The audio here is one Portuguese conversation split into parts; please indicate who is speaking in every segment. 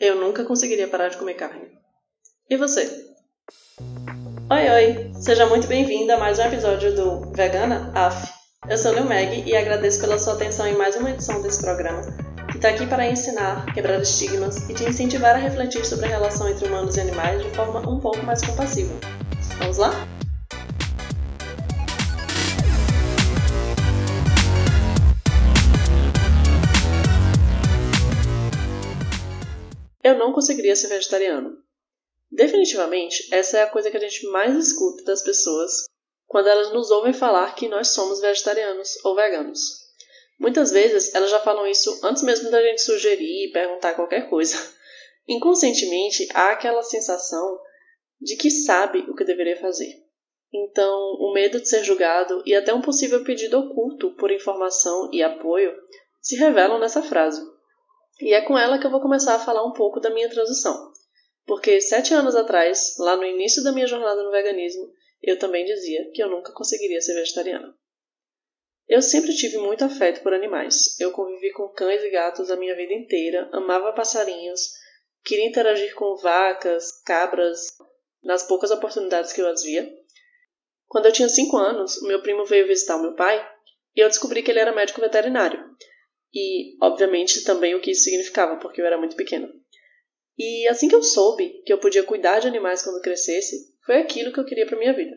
Speaker 1: Eu nunca conseguiria parar de comer carne. E você? Oi, oi! Seja muito bem-vindo a mais um episódio do Vegana AF. Eu sou Lil Meg e agradeço pela sua atenção em mais uma edição desse programa, que está aqui para ensinar, quebrar estigmas e te incentivar a refletir sobre a relação entre humanos e animais de forma um pouco mais compassiva. Vamos lá? Eu não conseguiria ser vegetariano. Definitivamente, essa é a coisa que a gente mais escuta das pessoas quando elas nos ouvem falar que nós somos vegetarianos ou veganos. Muitas vezes elas já falam isso antes mesmo da gente sugerir e perguntar qualquer coisa. Inconscientemente há aquela sensação de que sabe o que deveria fazer. Então, o medo de ser julgado e até um possível pedido oculto por informação e apoio se revelam nessa frase. E é com ela que eu vou começar a falar um pouco da minha transição. Porque sete anos atrás, lá no início da minha jornada no veganismo, eu também dizia que eu nunca conseguiria ser vegetariana. Eu sempre tive muito afeto por animais. Eu convivi com cães e gatos a minha vida inteira, amava passarinhos, queria interagir com vacas, cabras, nas poucas oportunidades que eu as via. Quando eu tinha cinco anos, meu primo veio visitar o meu pai e eu descobri que ele era médico veterinário e, obviamente, também o que isso significava, porque eu era muito pequena. E assim que eu soube que eu podia cuidar de animais quando crescesse, foi aquilo que eu queria para minha vida.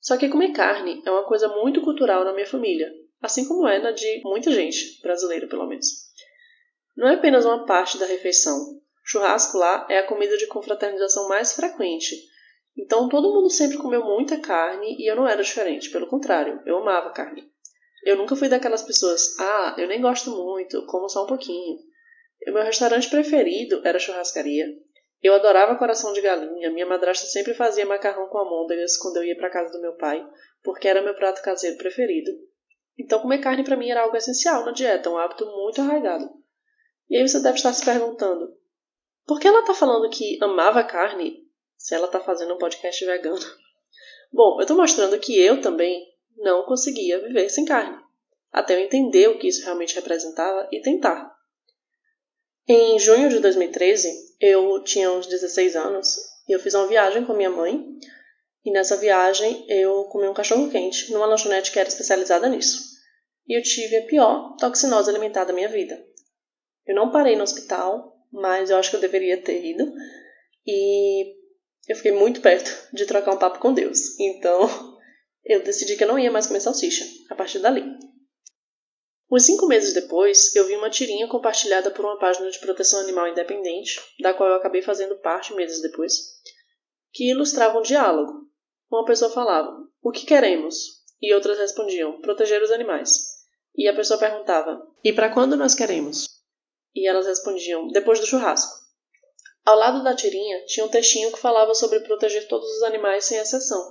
Speaker 1: Só que comer carne é uma coisa muito cultural na minha família, assim como é na de muita gente, brasileira pelo menos. Não é apenas uma parte da refeição. Churrasco lá é a comida de confraternização mais frequente. Então todo mundo sempre comeu muita carne e eu não era diferente, pelo contrário, eu amava carne. Eu nunca fui daquelas pessoas, ah, eu nem gosto muito, como só um pouquinho. O meu restaurante preferido era churrascaria. Eu adorava coração de galinha, minha madrasta sempre fazia macarrão com amôndegas quando eu ia para casa do meu pai, porque era meu prato caseiro preferido. Então comer carne para mim era algo essencial na dieta, um hábito muito arraigado. E aí você deve estar se perguntando, por que ela está falando que amava carne se ela está fazendo um podcast vegano? Bom, eu estou mostrando que eu também não conseguia viver sem carne, até eu entender o que isso realmente representava e tentar. Em junho de 2013, eu tinha uns 16 anos e eu fiz uma viagem com minha mãe. E nessa viagem eu comi um cachorro quente numa lanchonete que era especializada nisso. E eu tive a pior toxinose alimentar da minha vida. Eu não parei no hospital, mas eu acho que eu deveria ter ido. E eu fiquei muito perto de trocar um papo com Deus. Então eu decidi que eu não ia mais comer salsicha, a partir dali. Uns cinco meses depois, eu vi uma tirinha compartilhada por uma página de proteção animal independente, da qual eu acabei fazendo parte meses depois, que ilustrava um diálogo. Uma pessoa falava, o que queremos? E outras respondiam, proteger os animais. E a pessoa perguntava, e para quando nós queremos? E elas respondiam, depois do churrasco. Ao lado da tirinha tinha um textinho que falava sobre proteger todos os animais sem exceção,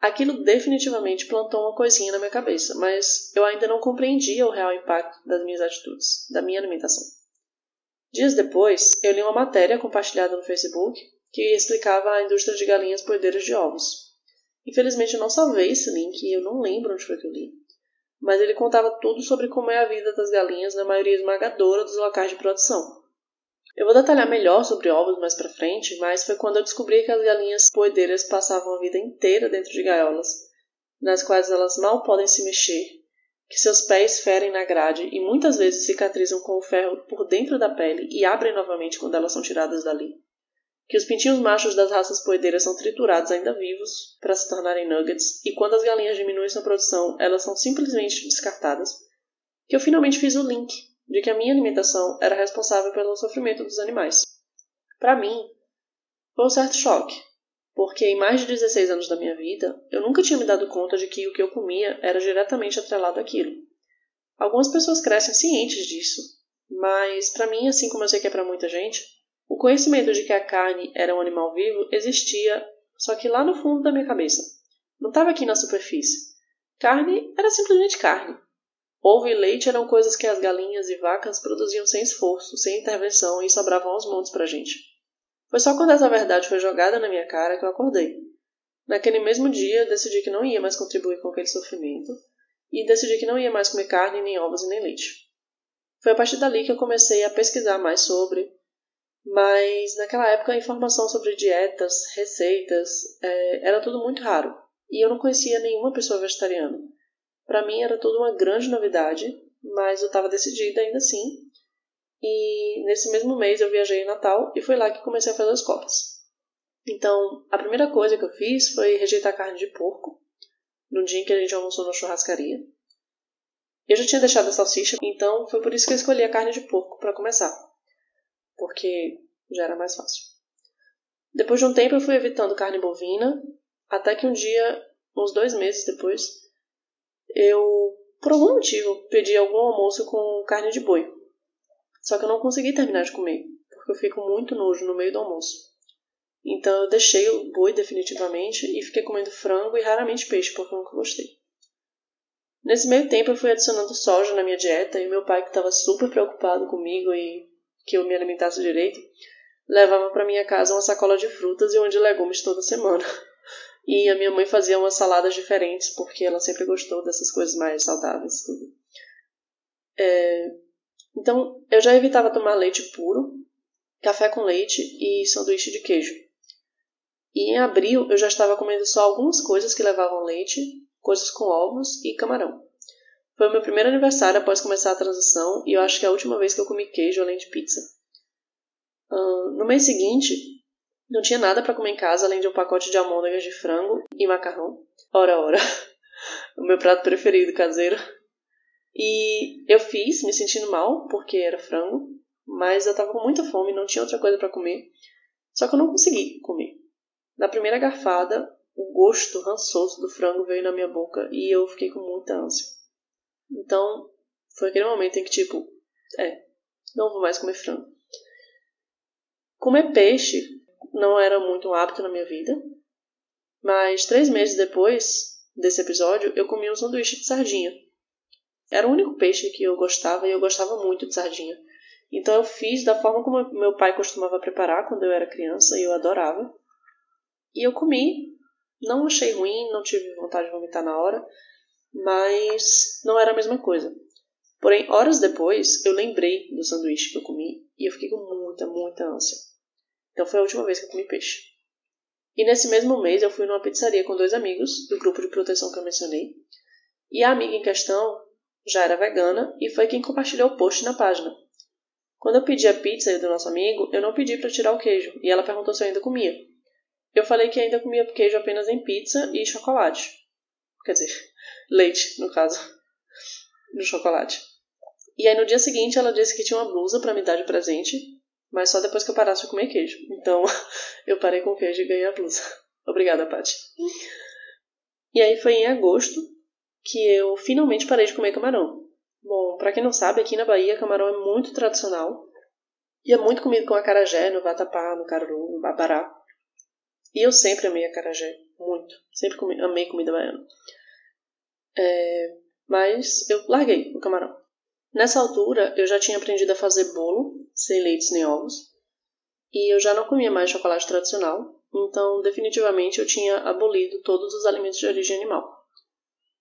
Speaker 1: Aquilo definitivamente plantou uma coisinha na minha cabeça, mas eu ainda não compreendia o real impacto das minhas atitudes, da minha alimentação. Dias depois, eu li uma matéria compartilhada no Facebook que explicava a indústria de galinhas poedeiras de ovos. Infelizmente eu não salvei esse link e eu não lembro onde foi que eu li. Mas ele contava tudo sobre como é a vida das galinhas na maioria esmagadora dos locais de produção. Eu vou detalhar melhor sobre ovos mais para frente, mas foi quando eu descobri que as galinhas poedeiras passavam a vida inteira dentro de gaiolas, nas quais elas mal podem se mexer, que seus pés ferem na grade e muitas vezes cicatrizam com o ferro por dentro da pele e abrem novamente quando elas são tiradas dali. Que os pintinhos machos das raças poedeiras são triturados ainda vivos para se tornarem nuggets, e quando as galinhas diminuem sua produção, elas são simplesmente descartadas. Que eu finalmente fiz o link de que a minha alimentação era responsável pelo sofrimento dos animais. Para mim, foi um certo choque, porque em mais de 16 anos da minha vida, eu nunca tinha me dado conta de que o que eu comia era diretamente atrelado àquilo. Algumas pessoas crescem cientes disso, mas para mim, assim como eu sei que é para muita gente, o conhecimento de que a carne era um animal vivo existia, só que lá no fundo da minha cabeça. Não estava aqui na superfície. Carne era simplesmente carne. Ovo e leite eram coisas que as galinhas e vacas produziam sem esforço, sem intervenção e sobravam aos montes pra gente. Foi só quando essa verdade foi jogada na minha cara que eu acordei. Naquele mesmo dia, decidi que não ia mais contribuir com aquele sofrimento e decidi que não ia mais comer carne, nem ovos e nem leite. Foi a partir dali que eu comecei a pesquisar mais sobre, Mas naquela época a informação sobre dietas, receitas, é, era tudo muito raro. E eu não conhecia nenhuma pessoa vegetariana. Para mim era tudo uma grande novidade, mas eu estava decidida ainda assim. E nesse mesmo mês eu viajei em Natal e foi lá que comecei a fazer as copas. Então, a primeira coisa que eu fiz foi rejeitar carne de porco, no dia em que a gente almoçou na churrascaria. Eu já tinha deixado a salsicha, então foi por isso que eu escolhi a carne de porco para começar, porque já era mais fácil. Depois de um tempo eu fui evitando carne bovina, até que um dia, uns dois meses depois, eu, por algum motivo, pedi algum almoço com carne de boi. Só que eu não consegui terminar de comer, porque eu com muito nojo no meio do almoço. Então eu deixei o boi definitivamente e fiquei comendo frango e raramente peixe, porque eu nunca gostei. Nesse meio tempo eu fui adicionando soja na minha dieta e meu pai, que estava super preocupado comigo e que eu me alimentasse direito, levava para minha casa uma sacola de frutas e uma de legumes toda semana. E a minha mãe fazia umas saladas diferentes, porque ela sempre gostou dessas coisas mais saudáveis. Tudo. É... Então, eu já evitava tomar leite puro, café com leite e sanduíche de queijo. E em abril eu já estava comendo só algumas coisas que levavam leite, coisas com ovos e camarão. Foi o meu primeiro aniversário após começar a transição e eu acho que é a última vez que eu comi queijo além de pizza. Uh, no mês seguinte, não tinha nada para comer em casa além de um pacote de almôndegas de frango e macarrão. Ora, ora. o meu prato preferido caseiro. E eu fiz, me sentindo mal, porque era frango, mas eu tava com muita fome, não tinha outra coisa para comer. Só que eu não consegui comer. Na primeira garfada, o gosto rançoso do frango veio na minha boca e eu fiquei com muita ânsia. Então, foi aquele momento em que, tipo, é, não vou mais comer frango. Comer peixe não era muito um hábito na minha vida, mas três meses depois desse episódio, eu comi um sanduíche de sardinha. Era o único peixe que eu gostava e eu gostava muito de sardinha. Então eu fiz da forma como meu pai costumava preparar quando eu era criança e eu adorava. E eu comi, não achei ruim, não tive vontade de vomitar na hora, mas não era a mesma coisa. Porém, horas depois, eu lembrei do sanduíche que eu comi e eu fiquei com muita, muita ânsia. Então foi a última vez que eu comi peixe. E nesse mesmo mês eu fui numa pizzaria com dois amigos do grupo de proteção que eu mencionei. E a amiga em questão já era vegana e foi quem compartilhou o post na página. Quando eu pedi a pizza do nosso amigo, eu não pedi para tirar o queijo, e ela perguntou se eu ainda comia. Eu falei que ainda comia queijo apenas em pizza e chocolate. Quer dizer, leite, no caso, no chocolate. E aí no dia seguinte ela disse que tinha uma blusa para me dar de presente, mas só depois que eu parasse de comer queijo. Então eu parei com queijo e ganhei a blusa. Obrigada, Paty. E aí foi em agosto que eu finalmente parei de comer camarão. Bom, para quem não sabe, aqui na Bahia camarão é muito tradicional e é muito comido com acarajé, no vatapá, no caruru, no babará. E eu sempre amei acarajé, muito. Sempre comi, amei comida baiana. É, mas eu larguei o camarão. Nessa altura, eu já tinha aprendido a fazer bolo, sem leites nem ovos, e eu já não comia mais chocolate tradicional, então definitivamente eu tinha abolido todos os alimentos de origem animal.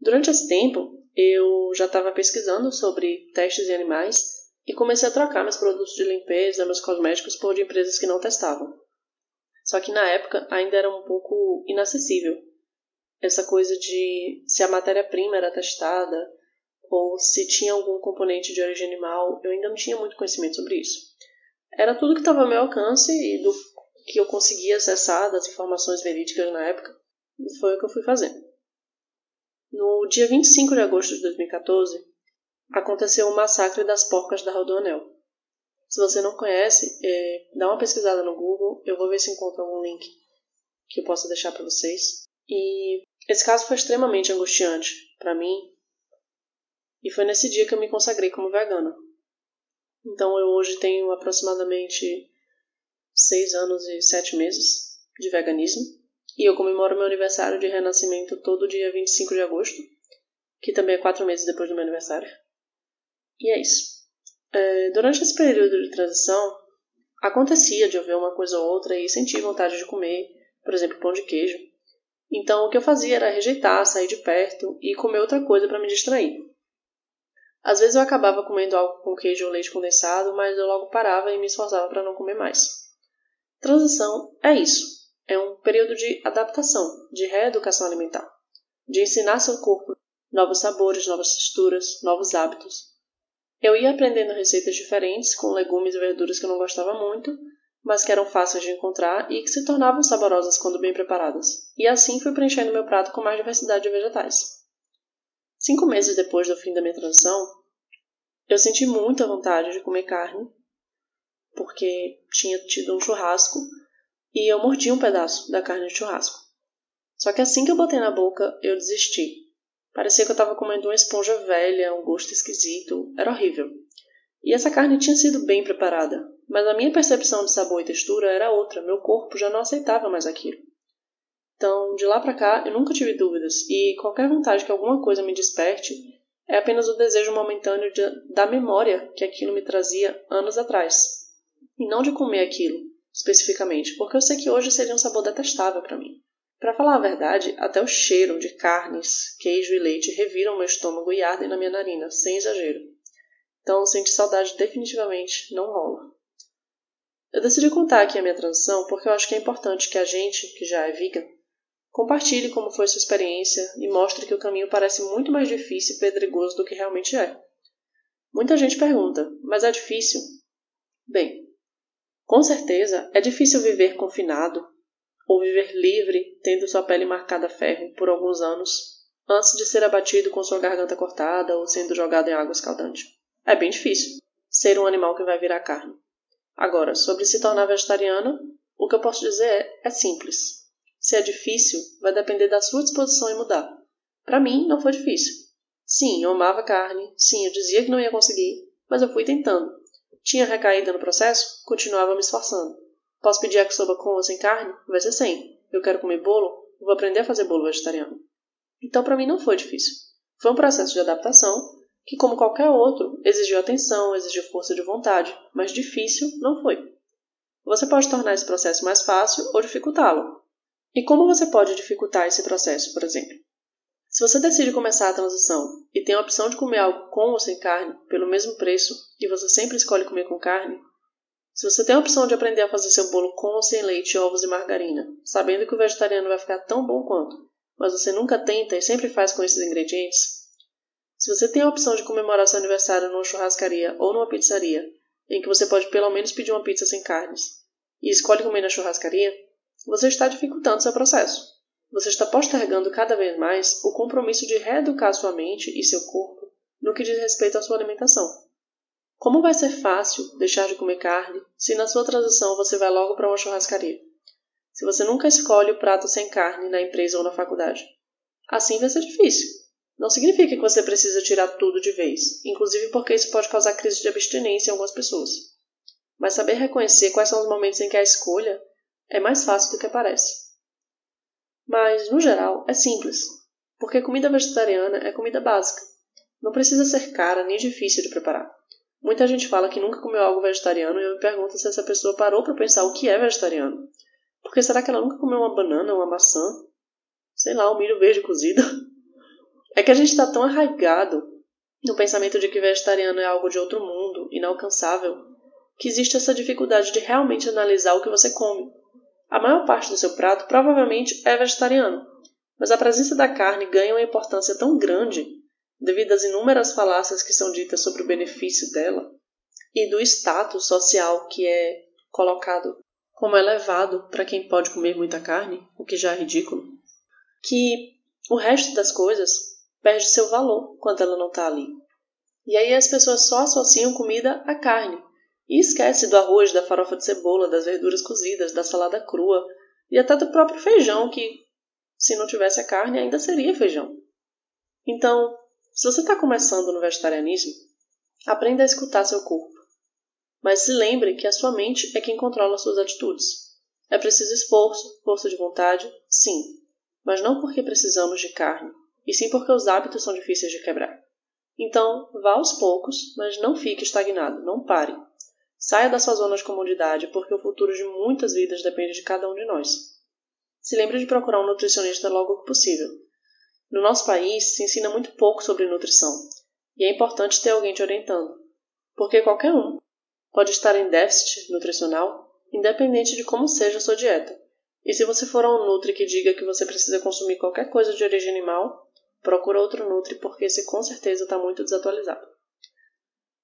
Speaker 1: Durante esse tempo, eu já estava pesquisando sobre testes em animais e comecei a trocar meus produtos de limpeza, meus cosméticos por de empresas que não testavam. Só que na época ainda era um pouco inacessível essa coisa de se a matéria-prima era testada ou se tinha algum componente de origem animal, eu ainda não tinha muito conhecimento sobre isso. Era tudo que estava ao meu alcance e do que eu conseguia acessar das informações verídicas na época, e foi o que eu fui fazendo. No dia 25 de agosto de 2014, aconteceu o massacre das porcas da Rodoanel. Se você não conhece, é, dá uma pesquisada no Google, eu vou ver se encontro algum link que eu possa deixar para vocês. E esse caso foi extremamente angustiante para mim, e foi nesse dia que eu me consagrei como vegana. Então eu hoje tenho aproximadamente seis anos e sete meses de veganismo. E eu comemoro meu aniversário de renascimento todo dia 25 de agosto, que também é quatro meses depois do meu aniversário. E é isso. É, durante esse período de transição, acontecia de eu ver uma coisa ou outra e sentir vontade de comer, por exemplo, pão de queijo. Então o que eu fazia era rejeitar, sair de perto e comer outra coisa para me distrair. Às vezes eu acabava comendo algo com queijo ou leite condensado, mas eu logo parava e me esforçava para não comer mais. Transição é isso. É um período de adaptação, de reeducação alimentar, de ensinar seu corpo novos sabores, novas texturas, novos hábitos. Eu ia aprendendo receitas diferentes com legumes e verduras que eu não gostava muito, mas que eram fáceis de encontrar e que se tornavam saborosas quando bem preparadas. E assim fui preenchendo meu prato com mais diversidade de vegetais. Cinco meses depois do fim da minha transição, eu senti muita vontade de comer carne, porque tinha tido um churrasco e eu mordi um pedaço da carne de churrasco. Só que assim que eu botei na boca, eu desisti. Parecia que eu estava comendo uma esponja velha, um gosto esquisito, era horrível. E essa carne tinha sido bem preparada, mas a minha percepção de sabor e textura era outra, meu corpo já não aceitava mais aquilo. Então, de lá para cá, eu nunca tive dúvidas, e qualquer vontade que alguma coisa me desperte é apenas o desejo momentâneo de, da memória que aquilo me trazia anos atrás, e não de comer aquilo, especificamente, porque eu sei que hoje seria um sabor detestável para mim. Para falar a verdade, até o cheiro de carnes, queijo e leite reviram meu estômago e ardem na minha narina, sem exagero. Então, sentir saudade definitivamente não rola. Eu decidi contar aqui a minha transição porque eu acho que é importante que a gente, que já é vegan, compartilhe como foi sua experiência e mostre que o caminho parece muito mais difícil e pedregoso do que realmente é. Muita gente pergunta, mas é difícil? Bem, com certeza, é difícil viver confinado ou viver livre, tendo sua pele marcada a ferro por alguns anos, antes de ser abatido com sua garganta cortada ou sendo jogado em água escaldante. É bem difícil ser um animal que vai virar carne. Agora, sobre se tornar vegetariano, o que eu posso dizer é, é simples. Se é difícil, vai depender da sua disposição em mudar. Para mim, não foi difícil. Sim, eu amava carne, sim, eu dizia que não ia conseguir, mas eu fui tentando. Tinha recaída no processo? Continuava me esforçando. Posso pedir yakisoba com ou sem carne? Vai ser sem. Eu quero comer bolo? Vou aprender a fazer bolo vegetariano. Então, para mim, não foi difícil. Foi um processo de adaptação que, como qualquer outro, exigiu atenção, exigiu força de vontade, mas difícil não foi. Você pode tornar esse processo mais fácil ou dificultá-lo. E como você pode dificultar esse processo, por exemplo? Se você decide começar a transição e tem a opção de comer algo com ou sem carne, pelo mesmo preço, e você sempre escolhe comer com carne, se você tem a opção de aprender a fazer seu bolo com ou sem leite, ovos e margarina, sabendo que o vegetariano vai ficar tão bom quanto, mas você nunca tenta e sempre faz com esses ingredientes, se você tem a opção de comemorar seu aniversário numa churrascaria ou numa pizzaria, em que você pode pelo menos pedir uma pizza sem carnes, e escolhe comer na churrascaria, você está dificultando seu processo. Você está postergando cada vez mais o compromisso de reeducar sua mente e seu corpo no que diz respeito à sua alimentação. Como vai ser fácil deixar de comer carne se na sua transição você vai logo para uma churrascaria? Se você nunca escolhe o prato sem carne na empresa ou na faculdade? Assim vai ser difícil. Não significa que você precisa tirar tudo de vez, inclusive porque isso pode causar crise de abstinência em algumas pessoas. Mas saber reconhecer quais são os momentos em que a escolha é mais fácil do que parece. Mas, no geral, é simples, porque comida vegetariana é comida básica. Não precisa ser cara nem difícil de preparar. Muita gente fala que nunca comeu algo vegetariano e eu me pergunto se essa pessoa parou para pensar o que é vegetariano. Porque será que ela nunca comeu uma banana, uma maçã? Sei lá, um milho verde cozido? É que a gente está tão arraigado no pensamento de que vegetariano é algo de outro mundo, inalcançável, que existe essa dificuldade de realmente analisar o que você come. A maior parte do seu prato provavelmente é vegetariano, mas a presença da carne ganha uma importância tão grande devido às inúmeras falácias que são ditas sobre o benefício dela e do status social que é colocado como elevado para quem pode comer muita carne, o que já é ridículo, que o resto das coisas perde seu valor quando ela não está ali. E aí as pessoas só associam comida à carne, e esquece do arroz, da farofa de cebola, das verduras cozidas, da salada crua e até do próprio feijão, que se não tivesse a carne ainda seria feijão. Então, se você está começando no vegetarianismo, aprenda a escutar seu corpo. Mas se lembre que a sua mente é quem controla suas atitudes. É preciso esforço, força de vontade, sim, mas não porque precisamos de carne, e sim porque os hábitos são difíceis de quebrar. Então, vá aos poucos, mas não fique estagnado, não pare. Saia da sua zona de comodidade, porque o futuro de muitas vidas depende de cada um de nós. Se lembre de procurar um nutricionista logo que possível. No nosso país, se ensina muito pouco sobre nutrição, E é importante ter alguém te orientando, porque qualquer um pode estar em déficit nutricional, independente de como seja a sua dieta. E se você for a um Nutri que diga que você precisa consumir qualquer coisa de origem animal, procura outro Nutri porque esse com certeza está muito desatualizado.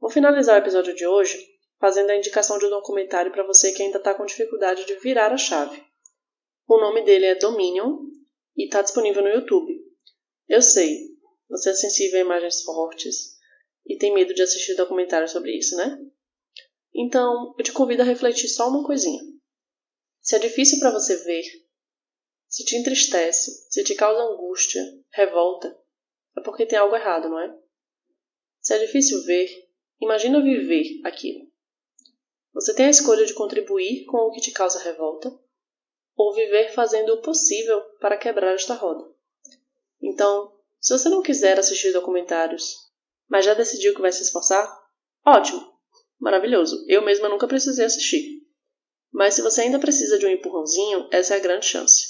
Speaker 1: Vou finalizar o episódio de hoje fazendo a indicação de um documentário para você que ainda está com dificuldade de virar a chave. O nome dele é Dominion e está disponível no YouTube. Eu sei, você é sensível a imagens fortes e tem medo de assistir documentários sobre isso, né? Então, eu te convido a refletir só uma coisinha. Se é difícil para você ver, se te entristece, se te causa angústia, revolta, é porque tem algo errado, não é? Se é difícil ver, imagina viver aquilo. Você tem a escolha de contribuir com o que te causa revolta ou viver fazendo o possível para quebrar esta roda. Então, se você não quiser assistir documentários, mas já decidiu que vai se esforçar, ótimo, maravilhoso. Eu mesma nunca precisei assistir. Mas se você ainda precisa de um empurrãozinho, essa é a grande chance.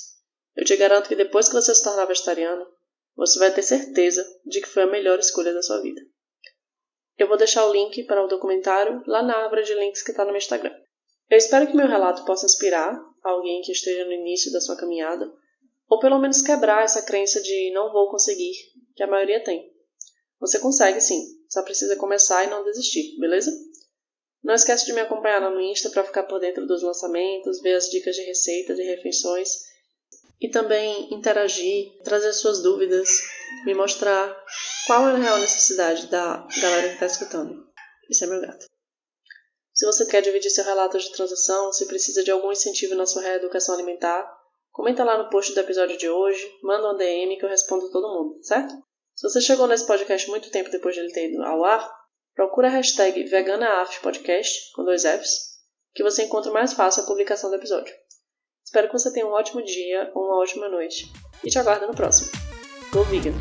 Speaker 1: Eu te garanto que depois que você se tornar vegetariano, você vai ter certeza de que foi a melhor escolha da sua vida. Eu vou deixar o link para o documentário lá na árvore de links que está no meu Instagram. Eu espero que meu relato possa inspirar alguém que esteja no início da sua caminhada, ou pelo menos quebrar essa crença de não vou conseguir, que a maioria tem. Você consegue sim, só precisa começar e não desistir, beleza? Não esquece de me acompanhar lá no Insta para ficar por dentro dos lançamentos, ver as dicas de receitas e refeições e também interagir, trazer suas dúvidas, me mostrar qual é a real necessidade da galera que está escutando. Esse é meu gato. Se você quer dividir seu relato de transição, se precisa de algum incentivo na sua reeducação alimentar, comenta lá no post do episódio de hoje, manda um DM que eu respondo todo mundo, certo? Se você chegou nesse podcast muito tempo depois de ele ter ido ao ar, procura a hashtag VeganaAftPodcast, com dois Fs, que você encontra mais fácil a publicação do episódio. Espero que você tenha um ótimo dia ou uma ótima noite, e te aguardo no próximo. Go Vegan!